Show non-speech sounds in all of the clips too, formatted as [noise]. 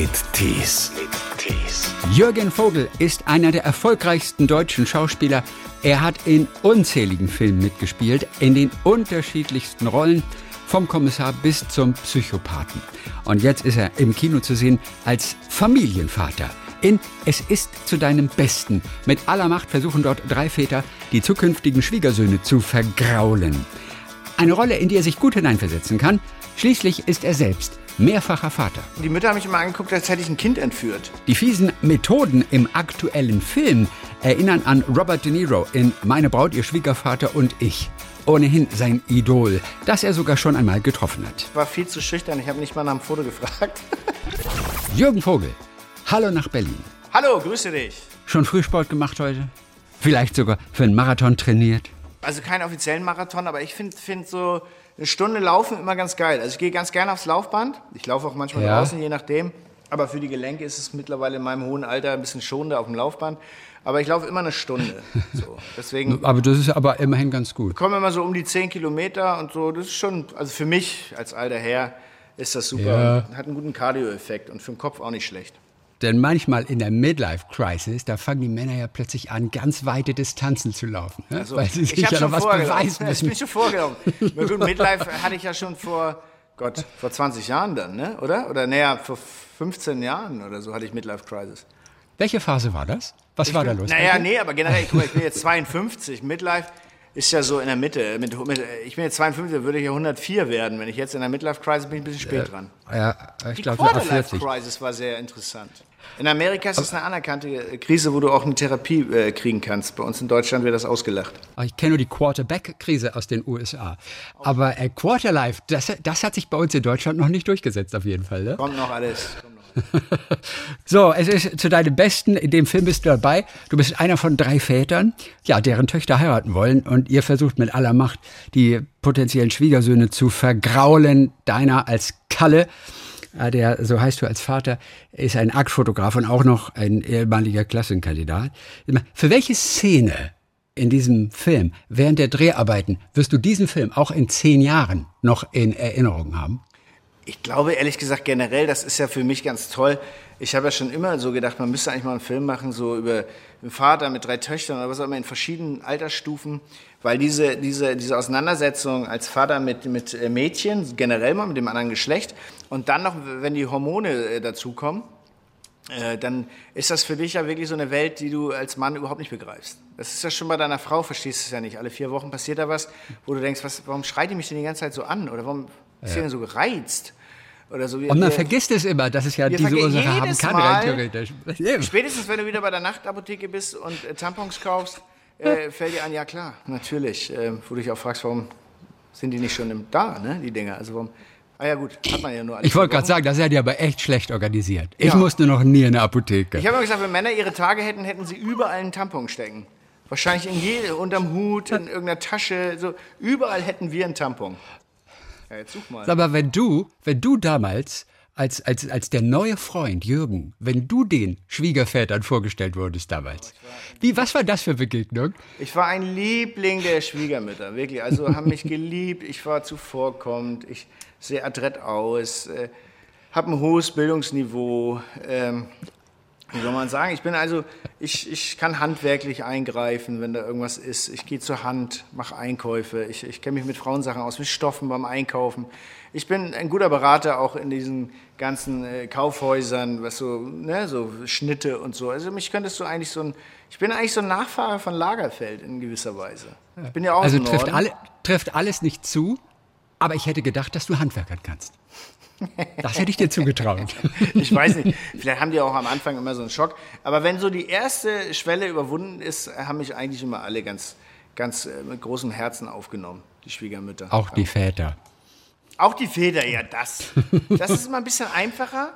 mit Tees. Jürgen Vogel ist einer der erfolgreichsten deutschen Schauspieler. Er hat in unzähligen Filmen mitgespielt, in den unterschiedlichsten Rollen, vom Kommissar bis zum Psychopathen. Und jetzt ist er im Kino zu sehen als Familienvater. In Es ist zu deinem Besten. Mit aller Macht versuchen dort drei Väter, die zukünftigen Schwiegersöhne zu vergraulen. Eine Rolle, in die er sich gut hineinversetzen kann. Schließlich ist er selbst mehrfacher Vater. Die Mütter haben mich immer angeguckt, als hätte ich ein Kind entführt. Die fiesen Methoden im aktuellen Film erinnern an Robert De Niro in Meine Braut, ihr Schwiegervater und ich. Ohnehin sein Idol, das er sogar schon einmal getroffen hat. Ich war viel zu schüchtern, ich habe nicht mal nach dem Foto gefragt. [laughs] Jürgen Vogel, hallo nach Berlin. Hallo, grüße dich. Schon Frühsport gemacht heute? Vielleicht sogar für einen Marathon trainiert? Also keinen offiziellen Marathon, aber ich finde find so eine Stunde Laufen immer ganz geil. Also ich gehe ganz gerne aufs Laufband. Ich laufe auch manchmal Ja. draußen, je nachdem. Aber für die Gelenke ist es mittlerweile in meinem hohen Alter ein bisschen schonender auf dem Laufband. Aber ich laufe immer eine Stunde. [laughs] So. Deswegen Aber das ist aber immerhin ganz gut. kommen immer so um die 10 Kilometer und so. Das ist schon, also für mich als alter Herr ist das super. Ja. Hat einen guten Cardio-Effekt und für den Kopf auch nicht schlecht. Denn manchmal in der Midlife-Crisis, da fangen die Männer ja plötzlich an, ganz weite Distanzen zu laufen. Ne? Also, Weil sie sich ich habe ja noch schon was beweisen [laughs] Ich müssen. bin schon vorgelaufen. Gut, Midlife hatte ich ja schon vor, Gott, vor 20 Jahren dann, ne? oder? Oder näher, vor 15 Jahren oder so hatte ich Midlife Crisis. Welche Phase war das? Was war da los? Naja, nee, aber generell, guck mal, ich bin jetzt 52. Midlife ist ja so in der Mitte. Mit, mit, ich bin jetzt 52, da würde ich ja 104 werden. Wenn ich jetzt in der Midlife Crisis bin, ich ein bisschen spät dran. Ja, ich Die glaube, so ab Quarterlife 40. Crisis war sehr interessant. In Amerika ist das eine anerkannte Krise, wo du auch eine Therapie äh, kriegen kannst. Bei uns in Deutschland wird das ausgelacht. Ah, Ich kenne nur die Quarterback-Krise aus den USA. Aber äh, Quarterlife, das, das hat sich bei uns in Deutschland noch nicht durchgesetzt, auf jeden Fall. Ne? Kommt noch alles. [laughs] So, es ist zu deinem Besten. In dem Film bist du dabei. Du bist einer von drei Vätern, ja, deren Töchter heiraten wollen. Und ihr versucht mit aller Macht, die potenziellen Schwiegersöhne zu vergraulen. Deiner als Kalle, äh, der, so heißt du als Vater, ist ein Aktfotograf und auch noch ein ehemaliger Klassenkandidat. Für welche Szene in diesem Film während der Dreharbeiten wirst du diesen Film auch in zehn Jahren noch in Erinnerung haben? Ich glaube, ehrlich gesagt, generell, das ist ja für mich ganz toll. Ich habe ja schon immer so gedacht, man müsste eigentlich mal einen Film machen, so über einen Vater mit drei Töchtern oder was auch immer in verschiedenen Altersstufen, weil diese, diese, diese Auseinandersetzung als Vater mit, mit äh, Mädchen, generell mal mit dem anderen Geschlecht, und dann noch, wenn die Hormone äh, dazukommen, äh, dann ist das für dich ja wirklich so eine Welt, die du als Mann überhaupt nicht begreifst. Das ist ja schon bei deiner Frau, verstehst du es ja nicht. Alle vier Wochen passiert da was, wo du denkst, was, warum schreit die mich denn die ganze Zeit so an? Oder warum ist sie denn so gereizt? Oder so. Und man vergisst es immer, dass es ja diese Ursache haben kann, Mal- rein theoretisch. [laughs] Spätestens, wenn du wieder bei der Nachtapotheke bist und Tampons kaufst, äh, fällt dir ein, ja klar, natürlich. Äh, wo du dich auch fragst, warum sind die nicht schon im, da, ne, die Dinger? Also warum, ah ja gut, hat man ja nur alle Ich wollte gerade sagen, das seid ihr aber echt schlecht organisiert. Ich Ja. musste noch nie in eine Apotheke. Ich habe immer gesagt, wenn Männer ihre Tage hätten, hätten sie überall einen Tampon stecken. Wahrscheinlich in je, unterm Hut, in irgendeiner Tasche, so. Überall hätten wir einen Tampon. Ja, jetzt such mal. Mal, wenn du, wenn du damals als, als, als der neue Freund Jürgen, wenn du den Schwiegervätern vorgestellt wurdest damals, wie, was war das für Begegnung? Ich war ein Liebling der Schwiegermütter, wirklich. Also haben mich geliebt, ich war zuvorkommend, ich sehe adrett aus, äh, habe ein hohes Bildungsniveau. Ähm, wie soll man sagen? Ich bin also, ich, ich kann handwerklich eingreifen, wenn da irgendwas ist. Ich gehe zur Hand, mache Einkäufe. Ich, ich kenne mich mit Frauensachen aus, mit Stoffen beim Einkaufen. Ich bin ein guter Berater auch in diesen ganzen äh, Kaufhäusern, was so, ne, so Schnitte und so. Also mich könntest du eigentlich so ein, ich bin eigentlich so ein Nachfahre von Lagerfeld in gewisser Weise. Ich bin ja auch Also trifft, alle, trifft alles nicht zu, aber ich hätte gedacht, dass du handwerkern kannst. Das hätte ich dir zugetraut. [laughs] Ich weiß nicht, vielleicht haben die auch am Anfang immer so einen Schock. Aber wenn so die erste Schwelle überwunden ist, haben mich eigentlich immer alle ganz, ganz äh, mit großem Herzen aufgenommen, die Schwiegermütter. Auch die Väter. Auch die Väter, ja, das. Das ist immer ein bisschen einfacher,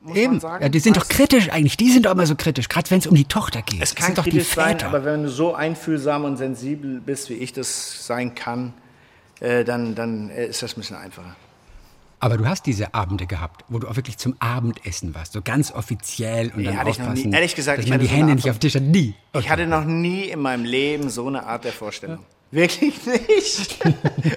muss man Eben. sagen. Ja, die sind doch kritisch eigentlich. Die sind doch immer so kritisch, gerade wenn es um die Tochter geht. Es kann sind doch die kritisch sein, Väter. aber wenn du so einfühlsam und sensibel bist, wie ich das sein kann, äh, dann, dann äh, ist das ein bisschen einfacher. Aber du hast diese Abende gehabt, wo du auch wirklich zum Abendessen warst, so ganz offiziell und Nee, dann hatte ich noch nie. Ehrlich gesagt, dass ich man hatte die so Hände nicht auf den Tisch hat. Nie. Ich hatte noch nie in meinem Leben so eine Art der Vorstellung. [laughs] Wirklich nicht.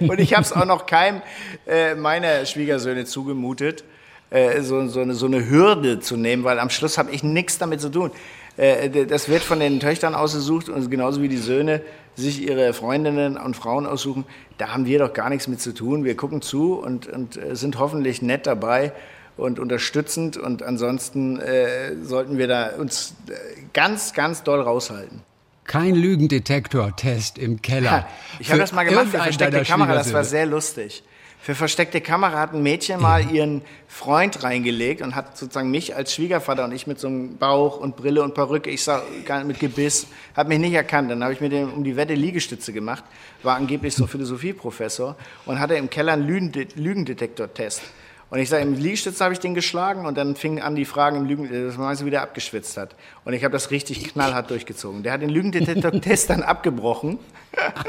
[laughs] Und ich habe es auch noch keinem äh, meiner Schwiegersöhne zugemutet. äh, so, so, eine, so eine Hürde zu nehmen, weil am Schluss habe ich nichts damit zu tun. Äh, das wird von den Töchtern ausgesucht und genauso wie die Söhne sich ihre Freundinnen und Frauen aussuchen, da haben wir doch gar nichts mit zu tun. Wir gucken zu und, und äh, sind hoffentlich nett dabei und unterstützend und ansonsten äh, sollten wir da uns äh, ganz, ganz doll raushalten. Kein Lügendetektor-Test im Keller. Ha, ich habe das mal gemacht für versteckte Kamera, das war sehr lustig. Für versteckte Kamera hat ein Mädchen mal ja. ihren Freund reingelegt und hat sozusagen mich als Schwiegervater und ich mit so einem Bauch und Brille und Perücke, ich sah mit Gebiss, hat mich nicht erkannt. Dann habe ich mit dem um die Wette Liegestütze gemacht, war angeblich so Philosophieprofessor und hatte im Keller einen Lügendetektor-Test. Und ich sage, im Liegestütz habe ich den geschlagen und dann fingen an die Fragen im Lügen, dass man so wieder abgeschwitzt hat. Und ich habe das richtig knallhart durchgezogen. Der hat den Lügendetektor-Test dann abgebrochen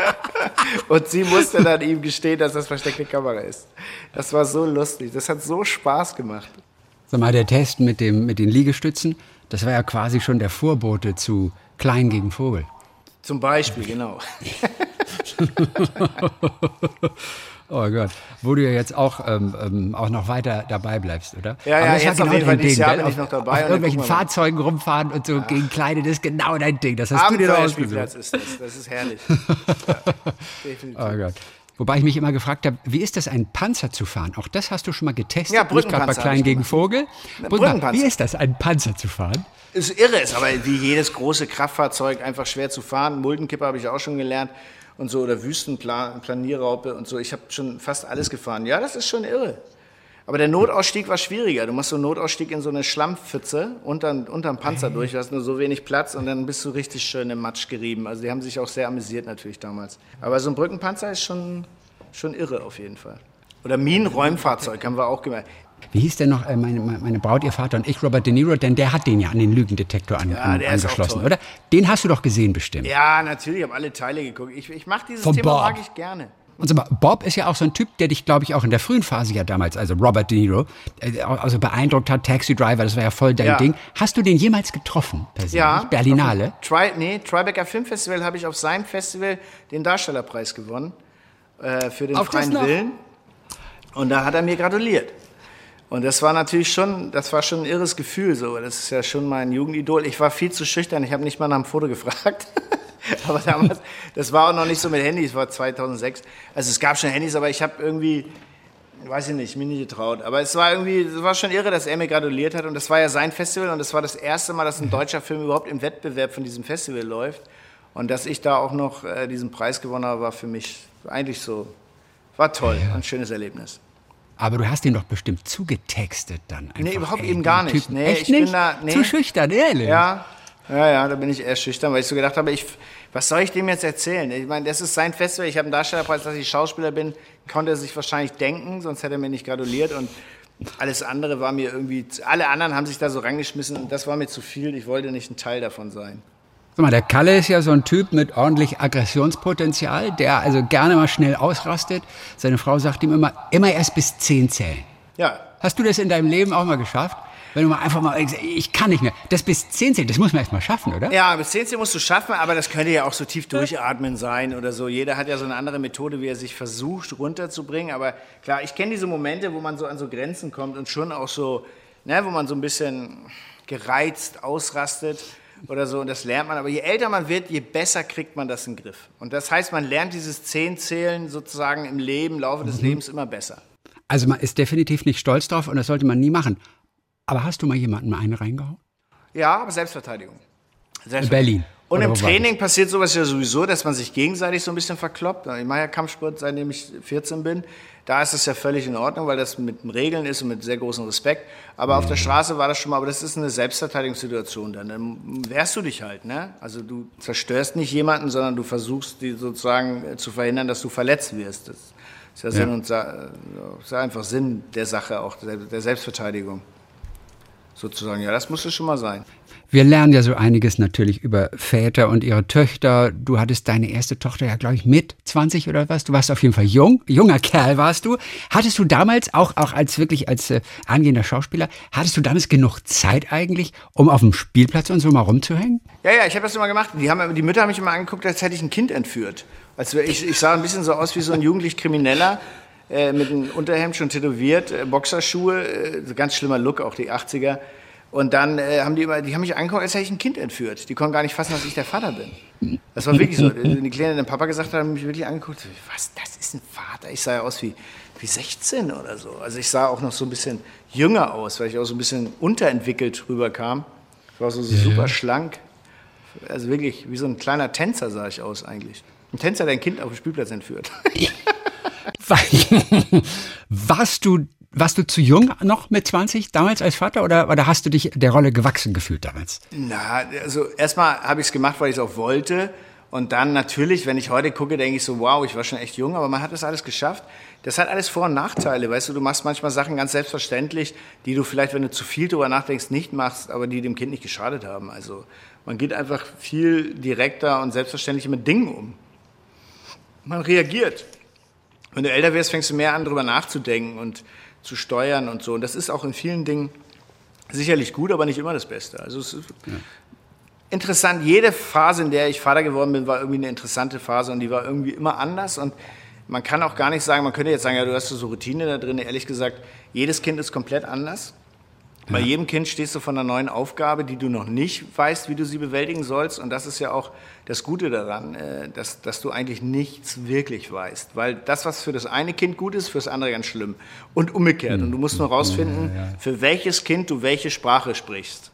[laughs] und sie musste dann ihm gestehen, dass das versteckte Kamera ist. Das war so lustig. Das hat so Spaß gemacht. Sag mal, der Test mit, dem, mit den Liegestützen, das war ja quasi schon der Vorbote zu Klein gegen Vogel. Zum Beispiel, genau. [laughs] Oh Gott, wo du ja jetzt auch, ähm, ähm, auch noch weiter dabei bleibst, oder? Ja, ja, jetzt genau auf jeden Fall dieses Jahr bin ich noch dabei. Auf irgendwelchen Fahrzeugen rumfahren und so ja. gegen Kleine, das ist genau dein Ding. Das hast du dir ausgesucht. ist das, das ist herrlich. [laughs] ja, definitiv. Oh Gott. Wobei ich mich immer gefragt habe, wie ist das, einen Panzer zu fahren? Auch das hast du schon mal getestet. Ja, Nicht gerade bei Klein gegen Vogel. Brückenpanzer. Wie ist das, einen Panzer zu fahren? Ist irre, ist aber wie jedes große Kraftfahrzeug einfach schwer zu fahren. Muldenkipper habe ich auch schon gelernt und so oder Wüstenplanierraupe und so. Ich habe schon fast alles gefahren. Ja, das ist schon irre. Aber der Notausstieg war schwieriger. Du machst so einen Notausstieg in so eine Schlammpfütze unter, unterm Panzer durch. Du hast nur so wenig Platz und dann bist du richtig schön im Matsch gerieben. Also die haben sich auch sehr amüsiert natürlich damals. Aber so ein Brückenpanzer ist schon, schon irre auf jeden Fall. Oder Minenräumfahrzeug haben wir auch gemacht. Wie hieß denn noch äh, meine, meine Braut, ihr Vater und ich, Robert De Niro? Denn der hat den ja an den Lügendetektor an, ja, an, angeschlossen, oder? Den hast du doch gesehen bestimmt. Ja, natürlich, ich habe alle Teile geguckt. Ich, ich mache dieses Von Thema Bob. mag ich gerne. Und so, Bob ist ja auch so ein Typ, der dich, glaube ich, auch in der frühen Phase ja damals, also Robert De Niro, äh, also beeindruckt hat. Taxi Driver, das war ja voll dein ja. Ding. Hast du den jemals getroffen? Persönlich? Ja. Berlinale? Tri nee, Tribeca Film Festival habe ich auf seinem Festival den Darstellerpreis gewonnen. Äh, für den auf freien Willen. Und da hat er mir gratuliert. Und das war natürlich schon, das war schon ein irres Gefühl. So, das ist ja schon mein Jugendidol. Ich war viel zu schüchtern. Ich habe nicht mal nach einem Foto gefragt. [laughs] aber damals, das war auch noch nicht so mit Handys. war 2006. Also es gab schon Handys, aber ich habe irgendwie, weiß ich nicht, mir nicht getraut. Aber es war irgendwie, es war schon irre, dass er mir gratuliert hat. Und das war ja sein Festival. Und das war das erste Mal, dass ein deutscher Film überhaupt im Wettbewerb von diesem Festival läuft. Und dass ich da auch noch äh, diesen Preis gewonnen habe, war für mich eigentlich so, war toll, ein schönes Erlebnis. Aber du hast ihn doch bestimmt zugetextet dann. Einfach. Nee, überhaupt ey, eben gar nicht. Typen. Nee, Echt ich nicht? bin da. Nee. Zu schüchtern, ehrlich. Ja, ja, ja, da bin ich eher schüchtern, weil ich so gedacht habe, ich, was soll ich dem jetzt erzählen? Ich meine, das ist sein Festival. Ich habe einen Darstellerpreis, dass ich Schauspieler bin, konnte er sich wahrscheinlich denken, sonst hätte er mir nicht gratuliert. Und alles andere war mir irgendwie, alle anderen haben sich da so rangeschmissen und das war mir zu viel. Ich wollte nicht ein Teil davon sein. Sag mal, der Kalle ist ja so ein Typ mit ordentlich Aggressionspotenzial, der also gerne mal schnell ausrastet. Seine Frau sagt ihm immer, immer erst bis zehn zählen. Ja. Hast du das in deinem Leben auch mal geschafft? Wenn du mal einfach mal, ich kann nicht mehr. Das bis 10 zählen, das muss man erst mal schaffen, oder? Ja, bis 10 zählen musst du schaffen, aber das könnte ja auch so tief durchatmen sein oder so. Jeder hat ja so eine andere Methode, wie er sich versucht runterzubringen. Aber klar, ich kenne diese Momente, wo man so an so Grenzen kommt und schon auch so, ne, wo man so ein bisschen gereizt ausrastet oder so. Und das lernt man. Aber je älter man wird, je besser kriegt man das in den Griff. Und das heißt, man lernt dieses Zehnzählen sozusagen im Leben, im Laufe des mhm. Lebens immer besser. Also man ist definitiv nicht stolz drauf und das sollte man nie machen. Aber hast du mal jemanden mal einen reingehauen? Ja, aber Selbstverteidigung. Selbstverteidigung. In Berlin. Und im Training passiert sowas ja sowieso, dass man sich gegenseitig so ein bisschen verkloppt. Ich mache ja Kampfsport, seitdem ich 14 bin. Da ist es ja völlig in Ordnung, weil das mit Regeln ist und mit sehr großem Respekt. Aber auf der. Straße war das schon mal, aber das ist eine Selbstverteidigungssituation dann. Dann wehrst du dich halt, ne? Also du zerstörst nicht jemanden, sondern du versuchst, die sozusagen äh, zu verhindern, dass du verletzt wirst. Das ist ja, ja. Sinn und das ist einfach Sinn der Sache auch, der Selbstverteidigung. Sozusagen, ja, das muss es schon mal sein. Wir lernen ja so einiges natürlich über Väter und ihre Töchter. Du hattest deine erste Tochter ja, glaube ich, mit 20 oder was. Du warst auf jeden Fall jung, junger Kerl warst du. Hattest du damals auch, auch als wirklich als äh, angehender Schauspieler, hattest du damals genug Zeit eigentlich, um auf dem Spielplatz und so mal rumzuhängen? Ja, ja, ich habe das immer gemacht. Die, haben, die Mütter haben mich immer angeguckt, als hätte ich ein Kind entführt. Also ich, ich sah ein bisschen so aus wie so ein jugendlich Krimineller äh, mit einem Unterhemd schon tätowiert, äh, Boxerschuhe, äh, ganz schlimmer Look, auch die 80er. Und dann äh, haben die immer, die haben mich angeguckt, als hätte ich ein Kind entführt. Die konnten gar nicht fassen, dass ich der Vater bin. Das war wirklich so. [laughs] Die Kleinen, den Papa gesagt haben, haben mich wirklich angeguckt. Was, das ist ein Vater? Ich sah ja aus wie, wie 16 oder so. Also ich sah auch noch so ein bisschen jünger aus, weil ich auch so ein bisschen unterentwickelt rüberkam. Ich war so ja. super schlank. Also wirklich, wie so ein kleiner Tänzer sah ich aus eigentlich. Ein Tänzer, der ein Kind auf dem Spielplatz entführt. [laughs] [laughs] Warst du warst du zu jung noch mit 20 damals als Vater oder, oder hast du dich der Rolle gewachsen gefühlt damals? Na, also erstmal habe ich es gemacht, weil ich es auch wollte. Und dann natürlich, wenn ich heute gucke, denke ich so, wow, ich war schon echt jung, aber man hat das alles geschafft. Das hat alles Vor- und Nachteile, weißt du, du machst manchmal Sachen ganz selbstverständlich, die du vielleicht, wenn du zu viel darüber nachdenkst, nicht machst, aber die dem Kind nicht geschadet haben. Also man geht einfach viel direkter und selbstverständlicher mit Dingen um. Man reagiert. Wenn du älter wirst, fängst du mehr an, darüber nachzudenken und zu steuern und so. Und das ist auch in vielen Dingen sicherlich gut, aber nicht immer das Beste. Also es ist ja. interessant. Jede Phase, in der ich Vater geworden bin, war irgendwie eine interessante Phase und die war irgendwie immer anders. Und man kann auch gar nicht sagen, man könnte jetzt sagen, ja, du hast so Routine da drin. Ehrlich gesagt, jedes Kind ist komplett anders. Bei jedem Kind stehst du vor einer neuen Aufgabe, die du noch nicht weißt, wie du sie bewältigen sollst. Und das ist ja auch das Gute daran, äh, dass, dass du eigentlich nichts wirklich weißt. Weil das, was für das eine Kind gut ist, für das andere ganz schlimm. Und umgekehrt. Und du musst nur rausfinden, für welches Kind du welche Sprache sprichst.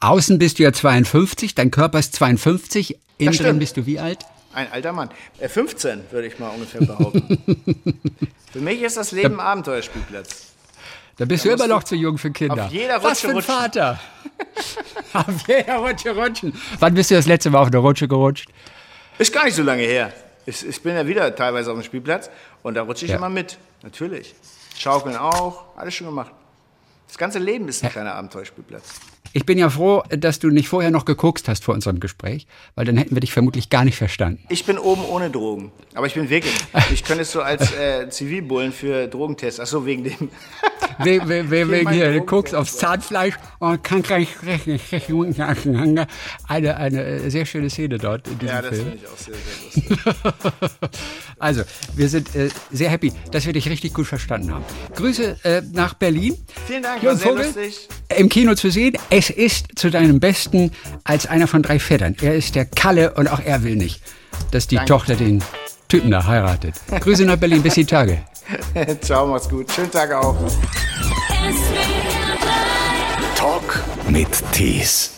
Außen bist du ja 52, dein Körper ist 52, innen drin bist du wie alt? Ein alter Mann. 15, äh, würde ich mal ungefähr behaupten. [laughs] für mich ist das Leben Abenteuerspielplatz. Da bist da du immer noch zu jung für Kinder. Auf jeder Rutsche Was für ein rutschen. Vater. [laughs] auf jeder Rutsche rutschen. Wann bist du das letzte Mal auf eine Rutsche gerutscht? Ist gar nicht so lange her. Ich, ich bin ja wieder teilweise auf dem Spielplatz und da rutsche ich ja. immer mit. Natürlich. Schaukeln auch, alles schon gemacht. Das ganze Leben ist ein kleiner Abenteuerspielplatz. Ich bin ja froh, dass du nicht vorher noch gekokst hast vor unserem Gespräch, weil dann hätten wir dich vermutlich gar nicht verstanden. Ich bin oben ohne Drogen, aber ich bin wirklich. Ich könnte es so als äh, Zivilbullen für Drogentests. Ach so, wegen dem. [laughs] wegen, wegen, wegen hier, du guckst aufs Zahnfleisch und kann gleich. Eine, eine äh, sehr schöne Szene dort in diesem. Ja, das finde ich auch sehr, sehr lustig. [laughs] also, wir sind äh, sehr happy, dass wir dich richtig gut verstanden haben. Grüße äh, nach Berlin. Vielen Dank, Jürgen war sehr Vogel, lustig. Im Kino zu sehen. Es ist zu deinem Besten als einer von drei Vätern. Er ist der Kalle und auch er will nicht, dass die Danke. Tochter den Typen da heiratet. Grüße nach Berlin, bis die Tage. [laughs] Ciao, mach's gut. Schönen Tag auch. Talk mit Tees.